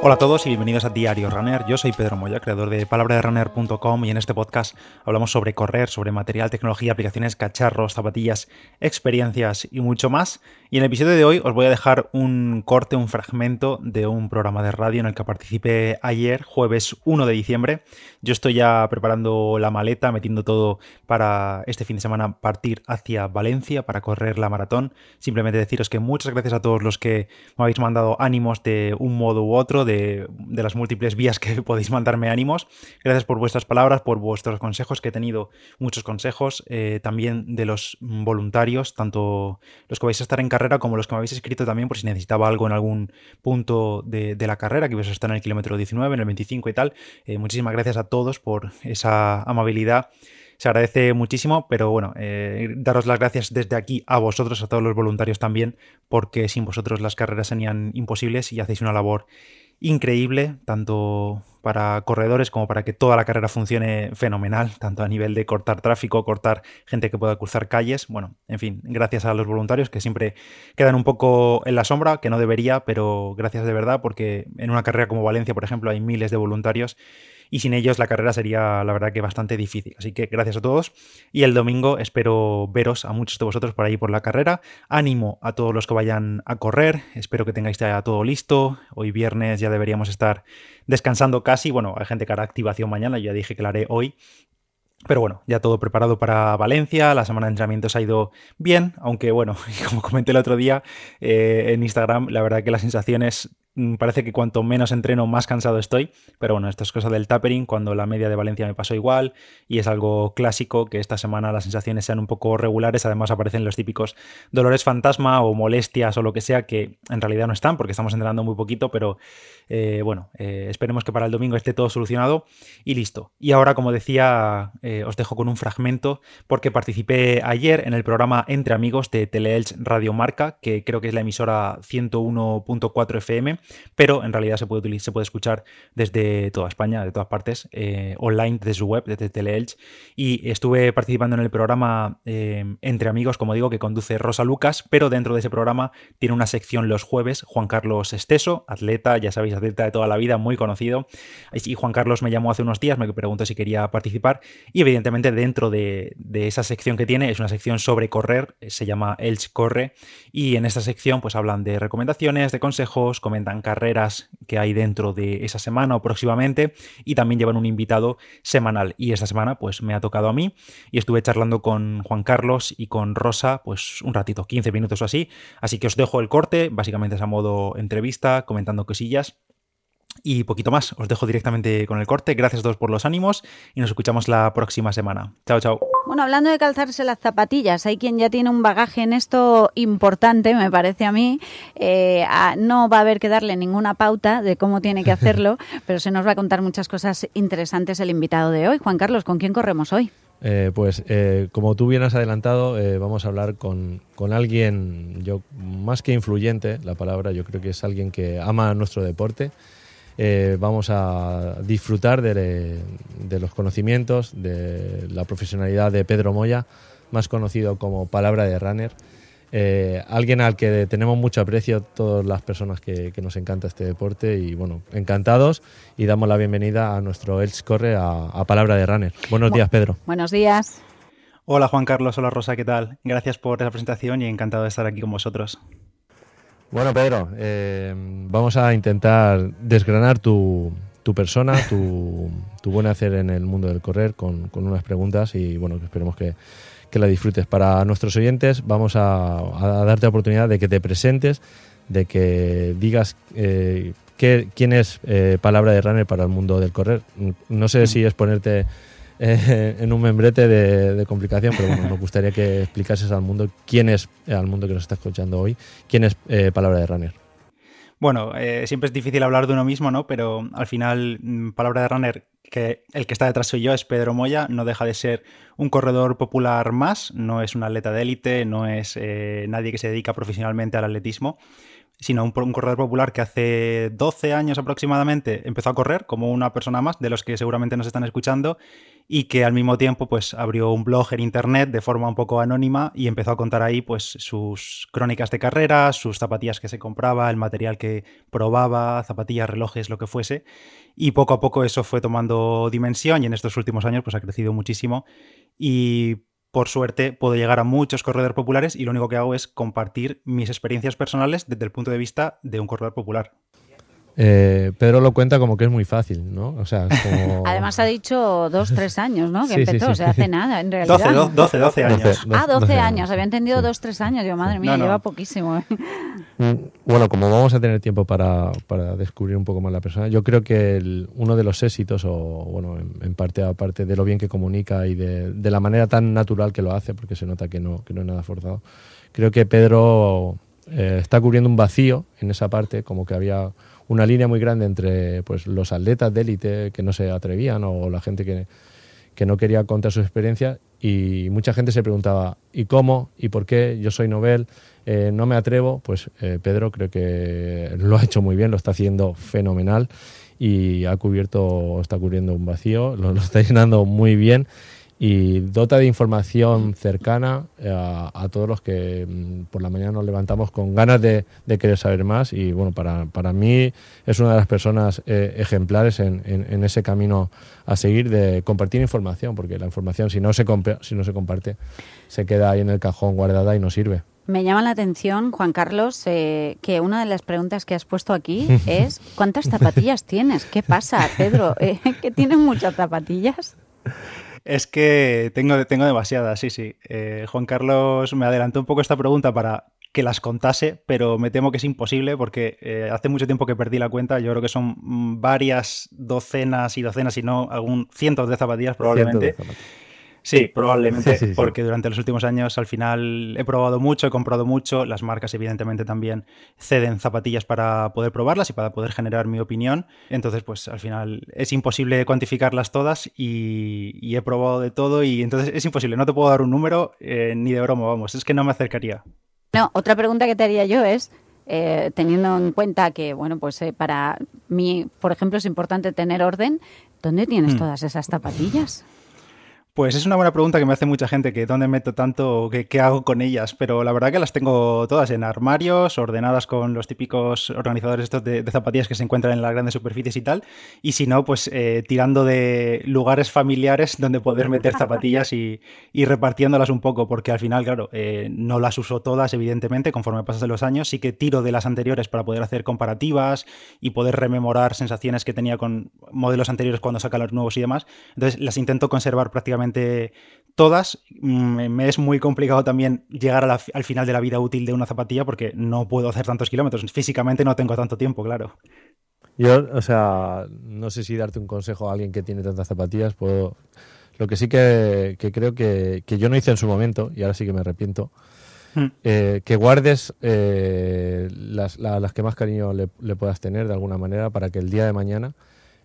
Hola a todos y bienvenidos a Diario Runner. Yo soy Pedro Moya, creador de palabraderunner.com y en este podcast hablamos sobre correr, sobre material, tecnología, aplicaciones, cacharros, zapatillas, experiencias y mucho más. Y en el episodio de hoy os voy a dejar un corte, un fragmento de un programa de radio en el que participé ayer, jueves 1 de diciembre. Yo estoy ya preparando la maleta, metiendo todo para este fin de semana partir hacia Valencia para correr la maratón. Simplemente deciros que muchas gracias a todos los que me habéis mandado ánimos de un modo u otro de, las múltiples vías que podéis mandarme ánimos. Gracias por vuestras palabras, por vuestros consejos, que he tenido muchos consejos, eh, también de los voluntarios, tanto los que vais a estar en carrera como los que me habéis escrito también por si necesitaba algo en algún punto de, la carrera, que vais a estar en el kilómetro 19, en el 25 y tal. Eh, muchísimas gracias a todos por esa amabilidad se agradece muchísimo, pero bueno, eh, daros las gracias desde aquí a vosotros, a todos los voluntarios también, porque sin vosotros las carreras serían imposibles y hacéis una labor increíble, tanto para corredores como para que toda la carrera funcione fenomenal, tanto a nivel de cortar tráfico, cortar gente que pueda cruzar calles. Bueno, en fin, gracias a los voluntarios que siempre quedan un poco en la sombra, que no debería, pero gracias de verdad, porque en una carrera como Valencia, por ejemplo, hay miles de voluntarios y sin ellos la carrera sería la verdad que bastante difícil. Así que gracias a todos y el domingo espero veros a muchos de vosotros por ahí por la carrera. Ánimo a todos los que vayan a correr, espero que tengáis ya todo listo. Hoy viernes ya deberíamos estar descansando casi, bueno, hay gente que hará activación mañana, ya dije que la haré hoy, pero bueno, ya todo preparado para Valencia, la semana de entrenamientos ha ido bien, aunque bueno, como comenté el otro día eh, en Instagram, la verdad que las sensaciones parece que cuanto menos entreno, más cansado estoy. Pero bueno, esto es cosa del tapering, cuando la media de Valencia me pasó igual. Y es algo clásico que esta semana las sensaciones sean un poco regulares. Además, aparecen los típicos dolores fantasma o molestias o lo que sea, que en realidad no están porque estamos entrenando muy poquito. Pero eh, bueno, eh, esperemos que para el domingo esté todo solucionado y listo. Y ahora, como decía, eh, os dejo con un fragmento porque participé ayer en el programa Entre Amigos de Teleelch Radio Marca, que creo que es la emisora 101.4 FM pero en realidad se puede, se puede escuchar desde toda España, de todas partes, eh, online, desde su web, desde Teleelch. Y estuve participando en el programa eh, Entre Amigos, como digo, que conduce Rosa Lucas, pero dentro de ese programa tiene una sección los jueves, Juan Carlos Esteso, atleta, ya sabéis, atleta de toda la vida, muy conocido. Y Juan Carlos me llamó hace unos días, me preguntó si quería participar. Y evidentemente dentro de, de esa sección que tiene, es una sección sobre correr, se llama Elch Corre. Y en esta sección pues hablan de recomendaciones, de consejos, comentan carreras que hay dentro de esa semana o próximamente y también llevan un invitado semanal. Y esta semana pues me ha tocado a mí y estuve charlando con Juan Carlos y con Rosa pues un ratito, 15 minutos o así. Así que os dejo el corte, básicamente es a modo entrevista, comentando cosillas y poquito más. Os dejo directamente con el corte. Gracias a todos por los ánimos y nos escuchamos la próxima semana. Chao, chao. Bueno, hablando de calzarse las zapatillas, hay quien ya tiene un bagaje en esto importante, me parece a mí. Eh, no va a haber que darle ninguna pauta de cómo tiene que hacerlo, pero se nos va a contar muchas cosas interesantes el invitado de hoy. Juan Carlos, ¿con quién corremos hoy? Eh, pues eh, como tú bien has adelantado, vamos a hablar con, con, alguien, yo más que influyente, la palabra, yo creo que es alguien que ama nuestro deporte, eh, vamos a disfrutar de, los conocimientos, de la profesionalidad de Pedro Moya, más conocido como Palabra de Runner. Eh, alguien al que tenemos mucho aprecio todas las personas que, nos encanta este deporte y bueno, encantados y damos la bienvenida a nuestro Elch Corre a, Palabra de Runner. Buenos días, Pedro. Buenos días. Hola Juan Carlos, hola Rosa, ¿qué tal? Gracias por esa presentación y encantado de estar aquí con vosotros. Bueno, Pedro, eh, vamos a intentar desgranar tu, persona, tu, buen hacer en el mundo del correr con, unas preguntas y bueno, esperemos que, la disfrutes. Para nuestros oyentes vamos a, darte la oportunidad de que te presentes, de que digas eh, quién es eh, Palabra de Runner para el mundo del correr. No sé si es ponerte eh, en un membrete de, complicación, pero bueno, nos gustaría que explicases al mundo quién es, al mundo que nos está escuchando hoy, quién es eh, Palabra de Runner. Bueno, eh, siempre es difícil hablar de uno mismo, ¿no? Pero al final, mm, Palabra de Runner, que el que está detrás soy yo, es Pedro Moya, no deja de ser un corredor popular más, no es un atleta de élite, no es nadie que se dedica profesionalmente al atletismo sino un, corredor popular que hace 12 años aproximadamente empezó a correr como una persona más, de los que seguramente nos están escuchando, y que al mismo tiempo pues abrió un blog en internet de forma un poco anónima y empezó a contar ahí pues sus crónicas de carrera, sus zapatillas que se compraba, el material que probaba, zapatillas, relojes, lo que fuese. Y poco a poco eso fue tomando dimensión y en estos últimos años pues ha crecido muchísimo y por suerte puedo llegar a muchos corredores populares y lo único que hago es compartir mis experiencias personales desde el punto de vista de un corredor popular. Eh, Pedro lo cuenta como que es muy fácil, ¿no? O sea, como... Además ha dicho dos, tres años, ¿no? Que sí, empezó, sí, sí. o sea, hace nada, en realidad. 12, 12, 12 años. 12, ah, 12, 12 años. Había entendido dos, tres años. Yo, madre mía, no, no. lleva poquísimo. ¿eh? Mm, bueno, como vamos a tener tiempo para, para descubrir un poco más la persona, yo creo que el, uno de los éxitos, o bueno, en, en, parte aparte de lo bien que comunica y de, de, la manera tan natural que lo hace, porque se nota que no, que no es nada forzado, creo que Pedro eh, está cubriendo un vacío en esa parte, como que había una línea muy grande entre pues, los atletas de élite que no se atrevían o la gente que, que no quería contar su experiencia y mucha gente se preguntaba ¿y cómo? ¿y por qué? Yo soy Nobel, eh, no me atrevo. Pues eh, Pedro creo que lo ha hecho muy bien, lo está haciendo fenomenal y ha cubierto, está cubriendo un vacío, lo está llenando muy bien y dota de información cercana eh, a, a, todos los que mm, por la mañana nos levantamos con ganas de, de querer saber más y bueno, para, para, mí es una de las personas eh, ejemplares en, en, en, ese camino a seguir de compartir información, porque la información si no se, si no se comparte se queda ahí en el cajón guardada y no sirve. Me llama la atención, Juan Carlos, eh, que una de las preguntas que has puesto aquí es ¿cuántas zapatillas tienes? ¿Qué pasa, Pedro? Eh, ¿Que tienes muchas zapatillas? Es que tengo, tengo demasiadas, sí, sí. Eh, Juan Carlos me adelantó un poco esta pregunta para que las contase, pero me temo que es imposible porque eh, hace mucho tiempo que perdí la cuenta. Yo creo que son varias docenas y docenas, si no algún cientos de zapatillas probablemente. De zapatillas. Sí, probablemente, sí, sí, porque durante los últimos años al final he probado mucho, he comprado mucho, las marcas evidentemente también ceden zapatillas para poder probarlas y para poder generar mi opinión, entonces pues al final es imposible cuantificarlas todas y, y he probado de todo y entonces es imposible, no te puedo dar un número eh, ni de broma, vamos, es que no me acercaría. No, otra pregunta que te haría yo es, eh, teniendo en cuenta que, bueno, pues eh, para mí, por ejemplo, es importante tener orden, ¿dónde tienes hmm. todas esas zapatillas? Pues es una buena pregunta que me hace mucha gente, que dónde meto tanto, o qué, hago con ellas, pero la verdad que las tengo todas en armarios, ordenadas con los típicos organizadores estos de, zapatillas que se encuentran en las grandes superficies y tal, y si no, pues eh, tirando de lugares familiares donde poder meter zapatillas y, y repartiéndolas un poco, porque al final, claro, eh, no las uso todas, evidentemente, conforme pasan los años, sí que tiro de las anteriores para poder hacer comparativas y poder rememorar sensaciones que tenía con modelos anteriores cuando sacan los nuevos y demás, entonces las intento conservar prácticamente todas. Mm, me es muy complicado también llegar la, al final de la vida útil de una zapatilla porque no puedo hacer tantos kilómetros. Físicamente no tengo tanto tiempo, claro. Yo, o sea, no sé si darte un consejo a alguien que tiene tantas zapatillas. Puedo... Lo que sí que, que creo que, que, yo no hice en su momento, y ahora sí que me arrepiento, hmm. eh, que guardes eh, las, la, las, que más cariño le, le, puedas tener de alguna manera para que el día de mañana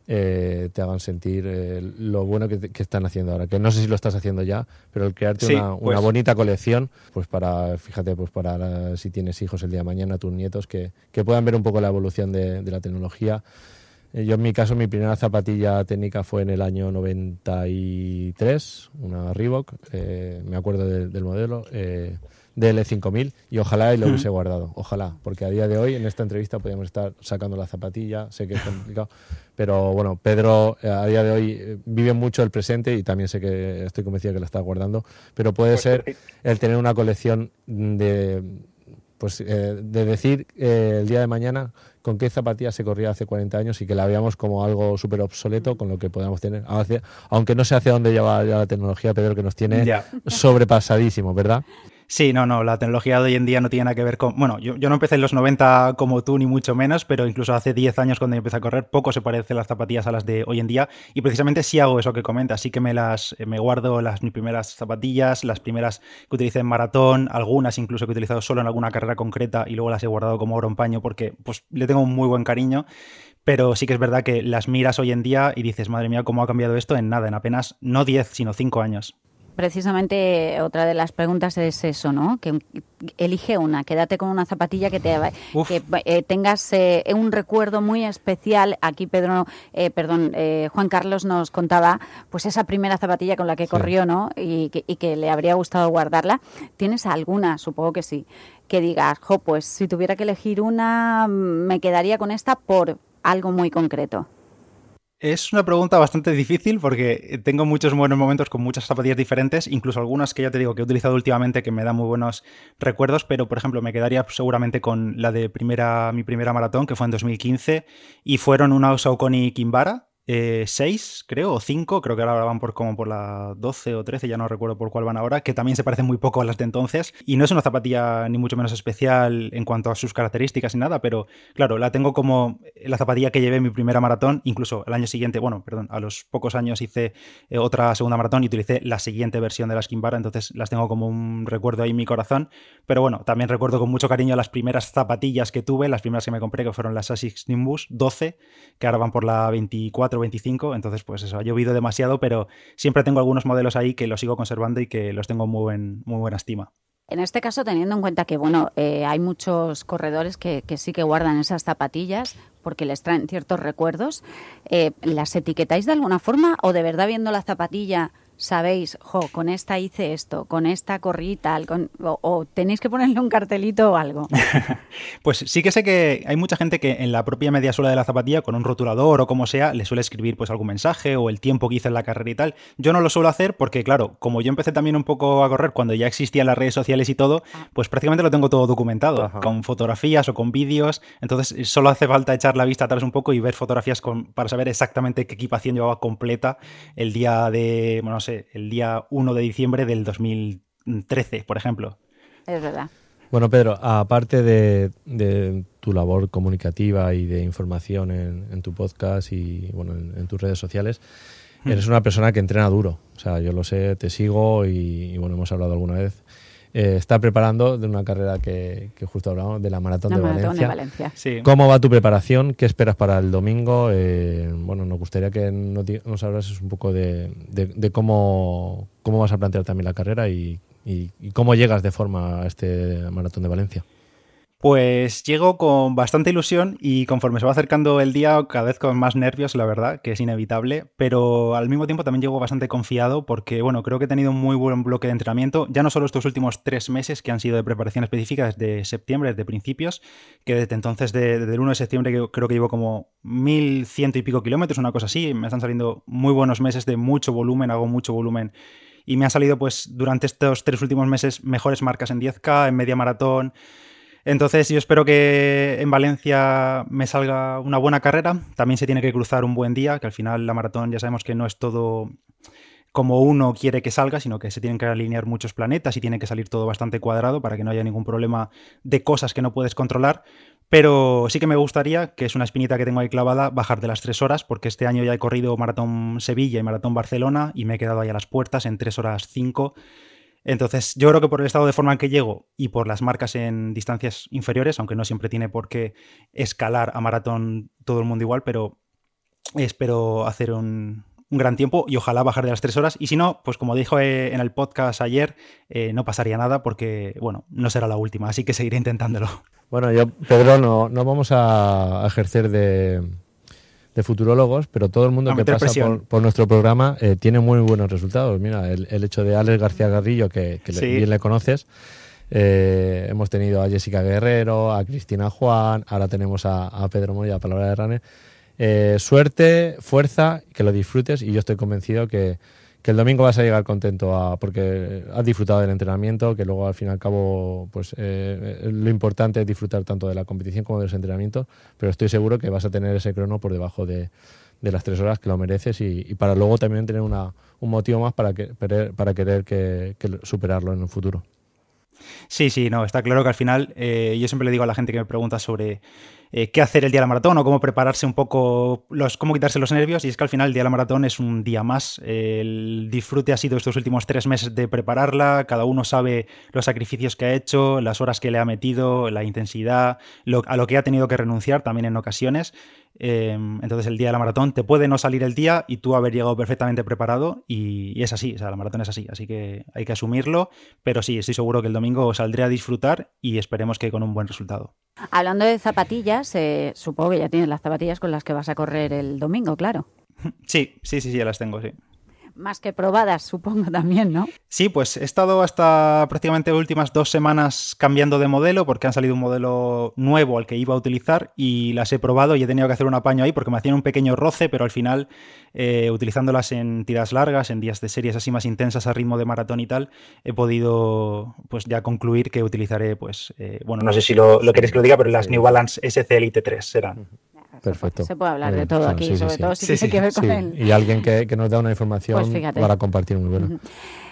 eh, te hagan sentir eh, lo bueno que, que, están haciendo ahora. Que no sé si lo estás haciendo ya, pero el crearte sí, una, pues... una, bonita colección, pues para, fíjate, pues para la, si tienes hijos el día de mañana, tus nietos, que, que puedan ver un poco la evolución de, de la tecnología. Eh, yo en mi caso, mi primera zapatilla técnica fue en el año 93, una Reebok, eh, me acuerdo de, del modelo. Eh, DL5000 y ojalá y lo hubiese guardado, ojalá, porque a día de hoy en esta entrevista podríamos estar sacando la zapatilla, sé que es complicado, pero bueno, Pedro eh, a día de hoy eh, vive mucho el presente y también sé que estoy convencido que la está guardando, pero puede pues, ser el tener una colección de pues eh, de decir eh, el día de mañana con qué zapatilla se corría hace 40 años y que la veamos como algo súper obsoleto con lo que podamos tener. Aunque no sé hacia dónde lleva ya la tecnología, Pedro, que nos tiene sobrepasadísimo, ¿verdad? Sí, no, no, la tecnología de hoy en día no tiene nada que ver con... Bueno, yo, no empecé en los 90 como tú, ni mucho menos, pero incluso hace 10 años cuando empecé a correr, poco se parecen las zapatillas a las de hoy en día. Y precisamente sí hago eso que comentas, sí que me las me guardo las mis primeras zapatillas, las primeras que utilicé en maratón, algunas incluso que he utilizado solo en alguna carrera concreta y luego las he guardado como oro en paño porque pues le tengo un muy buen cariño, pero sí que es verdad que las miras hoy en día y dices, madre mía, cómo ha cambiado esto en nada, en apenas no 10, sino 5 años. Precisamente otra de las preguntas es eso, ¿no? Que elige una, quédate con una zapatilla que te que eh, tengas eh, un recuerdo muy especial. Aquí Pedro, eh, perdón, Juan Carlos nos contaba, pues esa primera zapatilla con la que corrió, ¿no? Y que, y que le habría gustado guardarla. ¿Tienes alguna? Supongo que sí. Que digas, jo, pues si tuviera que elegir una, me quedaría con esta por algo muy concreto. Es una pregunta bastante difícil porque tengo muchos buenos momentos con muchas zapatillas diferentes, incluso algunas que ya te digo que he utilizado últimamente que me dan muy buenos recuerdos, pero por ejemplo me quedaría seguramente con la de primera, mi primera maratón, que fue en 2015, y fueron una Saucony Kimbara, eh, seis, creo, o cinco, creo que ahora van por como por la 12 o 13, ya no recuerdo por cuál van ahora, que también se parecen muy poco a las de entonces. Y no es una zapatilla ni mucho menos especial en cuanto a sus características ni nada, pero claro, la tengo como la zapatilla que llevé en mi primera maratón, incluso el año siguiente, bueno, perdón, a los pocos años hice eh, otra segunda maratón y utilicé la siguiente versión de la Skimbara, entonces las tengo como un recuerdo ahí en mi corazón. Pero bueno, también recuerdo con mucho cariño las primeras zapatillas que tuve, las primeras que me compré, que fueron las Asics Nimbus 12, que ahora van por la 24 25, entonces pues eso, ha llovido demasiado, pero siempre tengo algunos modelos ahí que los sigo conservando y que los tengo muy, muy buena estima. En este caso, teniendo en cuenta que bueno, eh, hay muchos corredores que, sí que guardan esas zapatillas porque les traen ciertos recuerdos, eh, ¿las etiquetáis de alguna forma o de verdad viendo la zapatilla sabéis, jo, con esta hice esto, con esta corrí tal, con, o, tenéis que ponerle un cartelito o algo. pues sí que sé que hay mucha gente que en la propia media suela de la zapatilla, con un rotulador o como sea, le suele escribir pues algún mensaje o el tiempo que hice en la carrera y tal. Yo no lo suelo hacer porque, claro, como yo empecé también un poco a correr cuando ya existían las redes sociales y todo, ah. pues prácticamente lo tengo todo documentado, con fotografías o con vídeos. Entonces solo hace falta echar la vista atrás un poco y ver fotografías con, para saber exactamente qué equipación llevaba completa el día de, bueno, no sé, el día 1 de diciembre del 2013, por ejemplo. Es verdad. Bueno, Pedro, aparte de, tu labor comunicativa y de información en, tu podcast y bueno, en, tus redes sociales, hmm. eres una persona que entrena duro. O sea, yo lo sé, te sigo y bueno, hemos hablado alguna vez eh, está preparando de una carrera que, justo hablamos, de la Maratón, de, Valencia. ¿Cómo va tu preparación? ¿Qué esperas para el domingo? Eh, bueno, nos gustaría que nos, hablases un poco de, cómo, cómo vas a plantear también la carrera y cómo llegas de forma a este Maratón de Valencia. Pues llego con bastante ilusión y conforme se va acercando el día, cada vez con más nervios, la verdad, que es inevitable, pero al mismo tiempo también llego bastante confiado porque, bueno, creo que he tenido un muy buen bloque de entrenamiento, ya no solo estos últimos tres meses que han sido de preparación específica desde septiembre, desde principios, que desde entonces, desde el 1 de septiembre, creo que llevo como mil ciento y pico kilómetros, una cosa así, me están saliendo muy buenos meses de mucho volumen, hago mucho volumen. Y me han salido pues durante estos tres últimos meses mejores marcas en 10K, en media maratón entonces yo espero que en Valencia me salga una buena carrera. También se tiene que cruzar un buen día, que al final la maratón ya sabemos que no es todo como uno quiere que salga, sino que se tienen que alinear muchos planetas y tiene que salir todo bastante cuadrado para que no haya ningún problema de cosas que no puedes controlar. Pero sí que me gustaría, que es una espinita que tengo ahí clavada, bajar de las tres horas, porque este año ya he corrido Maratón Sevilla y Maratón Barcelona y me he quedado ahí a las puertas en tres horas cinco. Entonces, yo creo que por el estado de forma en que llego y por las marcas en distancias inferiores, aunque no siempre tiene por qué escalar a maratón todo el mundo igual, pero espero hacer un, gran tiempo y ojalá bajar de las tres horas. Y si no, pues como dijo eh, en el podcast ayer, eh, no pasaría nada porque, bueno, no será la última, así que seguiré intentándolo. Bueno, yo, Pedro, no, no vamos a ejercer de, de futurólogos, pero todo el mundo que pasa por, nuestro programa eh, tiene muy buenos resultados. Mira, el, hecho de Alex García Garrillo, que, bien le conoces, eh, hemos tenido a Jessica Guerrero, a Cristina Juan, ahora tenemos a, Pedro Moya, Palabra de Rane. Eh, suerte, fuerza, que lo disfrutes y yo estoy convencido que, que el domingo vas a llegar contento a, porque has disfrutado del entrenamiento, que luego al fin y al cabo pues eh, eh, lo importante es disfrutar tanto de la competición como de los entrenamientos, pero estoy seguro que vas a tener ese crono por debajo de, las tres horas que lo mereces y, para luego también tener una, un motivo más para, que, querer que, superarlo en el futuro. Sí, sí, no, está claro que al final eh, yo siempre le digo a la gente que me pregunta sobre eh, qué hacer el día de la maratón o cómo prepararse un poco, los, cómo quitarse los nervios. Y es que al final el día de la maratón es un día más. El disfrute ha sido estos últimos tres meses de prepararla. Cada uno sabe los sacrificios que ha hecho, las horas que le ha metido, la intensidad, a lo que ha tenido que renunciar también en ocasiones. Em, entonces el día de la maratón te puede no salir el día y tú haber llegado perfectamente preparado y, es así, o sea, la maratón es así, así que hay que asumirlo, pero sí, estoy seguro que el domingo saldré a disfrutar y esperemos que con un buen resultado. Hablando de zapatillas, eh, supongo que ya tienes las zapatillas con las que vas a correr el domingo, claro. Sí, sí, sí, sí, ya las tengo, sí más que probadas, supongo también, ¿no? Sí, pues he estado hasta prácticamente últimas dos semanas cambiando de modelo porque han salido un modelo nuevo al que iba a utilizar y las he probado y he tenido que hacer un apaño ahí porque me hacían un pequeño roce, pero al final eh, utilizándolas en tiras largas, en días de series así más intensas a ritmo de maratón y tal, he podido pues ya concluir que utilizaré pues, eh, bueno, no sé si lo, lo queréis que lo diga, pero las New Balance SC Elite 3 serán. Perfecto. Se puede hablar de todo aquí, sobre todo si tiene que ver con él. Y alguien que, nos da una información pues para compartir muy bueno.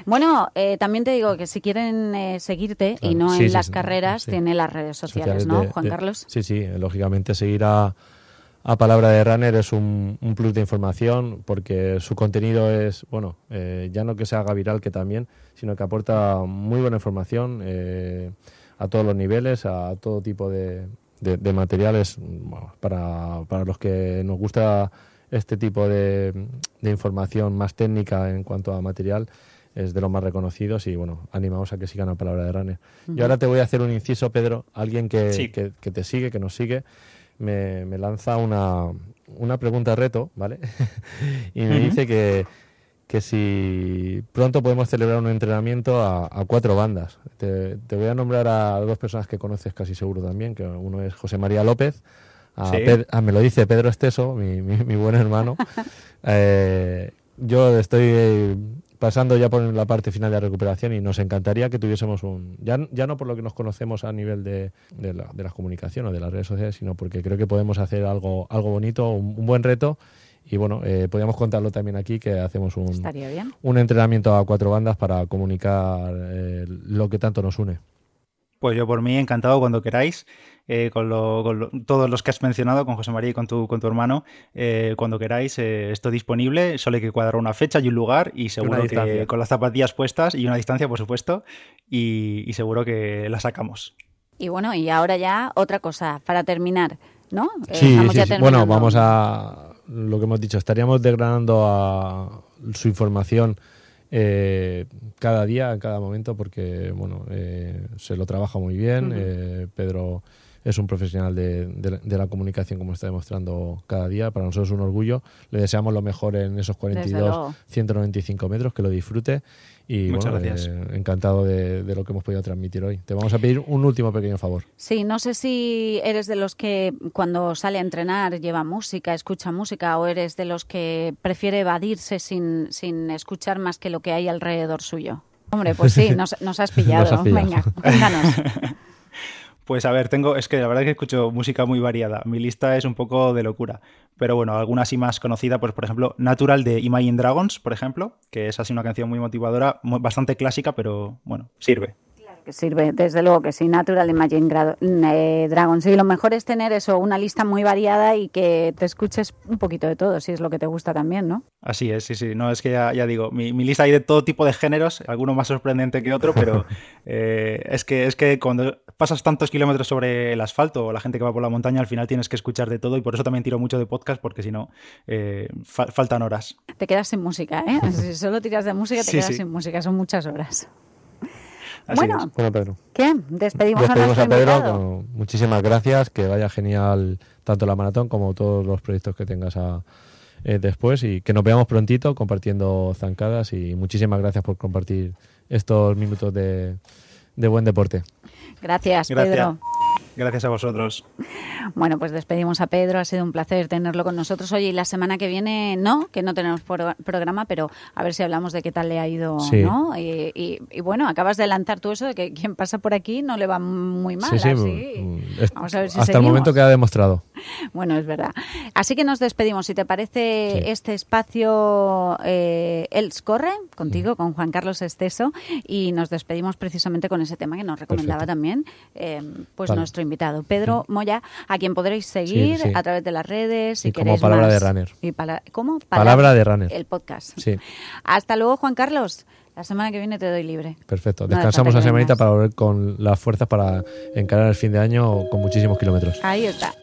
Bueno, eh, también te digo que si quieren eh, seguirte y no en las carreras, tiene las redes sociales, ¿no, Juan Carlos? Sí, sí, lógicamente seguir a, a Palabra de Runner es un, plus de información porque su contenido es, bueno, eh, ya no que se haga viral, que también, sino que aporta muy buena información a todos los niveles, a todo tipo de, de, materiales para, para, los que nos gusta este tipo de, de, información más técnica en cuanto a material es de los más reconocidos y bueno, animamos a que sigan la palabra de Runner. Y ahora te voy a hacer un inciso, Pedro, alguien que, que, te sigue, que nos sigue, me, me lanza una, una pregunta reto, ¿vale? y me dice que, que si pronto podemos celebrar un entrenamiento a, cuatro bandas. Te, voy a nombrar a dos personas que conoces casi seguro también, que uno es José María López, a me lo dice Pedro Esteso, mi, mi, buen hermano. Eh, yo estoy pasando ya por la parte final de la recuperación y nos encantaría que tuviésemos un, ya, ya no por lo que nos conocemos a nivel de, de, la, de las comunicaciones o de las redes sociales, sino porque creo que podemos hacer algo, algo bonito, un buen reto y bueno, eh, podríamos contarlo también aquí, que hacemos un, un entrenamiento a cuatro bandas para comunicar eh, lo que tanto nos une. Pues yo por mí encantado cuando queráis, eh, con, todos los que has mencionado, con José María y con tu, con tu hermano, eh, cuando queráis estoy disponible, solo hay que cuadrar una fecha y un lugar y seguro que con las zapatillas puestas y una distancia, por supuesto, y, seguro que la sacamos. Y bueno, y ahora ya otra cosa, para terminar, ¿no? Sí, sí, bueno, vamos a lo que hemos dicho, estaríamos desgranando a su información eh, cada día, en cada momento, porque bueno, eh, se lo trabaja muy bien. Eh, Pedro es un profesional de, de, la comunicación, como está demostrando cada día. Para nosotros es un orgullo. Le deseamos lo mejor en esos 42, 195 metros, que lo disfrute. Y Muchas gracias. Eh, encantado de, lo que hemos podido transmitir hoy. Te vamos a pedir un último pequeño favor. Sí, no sé si eres de los que cuando sale a entrenar lleva música, escucha música, o eres de los que prefiere evadirse sin, sin escuchar más que lo que hay alrededor suyo. Hombre, pues sí, nos, has pillado. Venga, cuéntanos. Pues a ver, tengo, es que la verdad es que escucho música muy variada. Mi lista es un poco de locura. Pero bueno, alguna así más conocida, pues por ejemplo, Natural de Imagine Dragons, por ejemplo, que es así una canción muy motivadora, bastante clásica, pero bueno, sirve que sirve, desde luego que sí, Natural Imagine eh, Dragons. Y lo mejor es tener eso, una lista muy variada y que te escuches un poquito de todo, si es lo que te gusta también, ¿no? Así es, sí, sí. No, es que ya, digo, mi, lista hay de todo tipo de géneros, alguno más sorprendente que otro, pero eh, es, que, es que cuando pasas tantos kilómetros sobre el asfalto o la gente que va por la montaña, al final tienes que escuchar de todo y por eso también tiro mucho de podcast, porque si no, eh, faltan horas. Te quedas sin música, ¿eh? si solo tiras de música, te quedas sin música, son muchas horas bueno, Pedro. ¿qué? Despedimos, a, nuestro Pedro. muchísimas gracias, que vaya genial tanto la maratón como todos los proyectos que tengas eh, después y que nos veamos prontito compartiendo zancadas y muchísimas gracias por compartir estos minutos de, buen deporte. Gracias, Pedro. Gracias a vosotros. Bueno, pues despedimos a Pedro. Ha sido un placer tenerlo con nosotros hoy. Y la semana que viene, no, que no tenemos programa, pero a ver si hablamos de qué tal le ha ido, ¿no? Y, bueno, acabas de lanzar tú eso de que quien pasa por aquí no le va muy mal. Sí, mm, Vamos a ver si Hasta el momento queda demostrado. Bueno, es verdad. Así que nos despedimos. Si te parece este espacio, eh, Els corre contigo, con Juan Carlos Esteso, y nos despedimos precisamente con ese tema que nos recomendaba también, eh, pues nuestro invitado, Pedro Moya, a quien podréis seguir a través de las redes. y como palabra de runner. Y ¿Cómo? Palabra, de runner. El podcast. Sí. Hasta luego, Juan Carlos. La semana que viene te doy libre. Perfecto. Descansamos una semanita para volver con las fuerzas para encarar el fin de año con muchísimos kilómetros. Ahí está.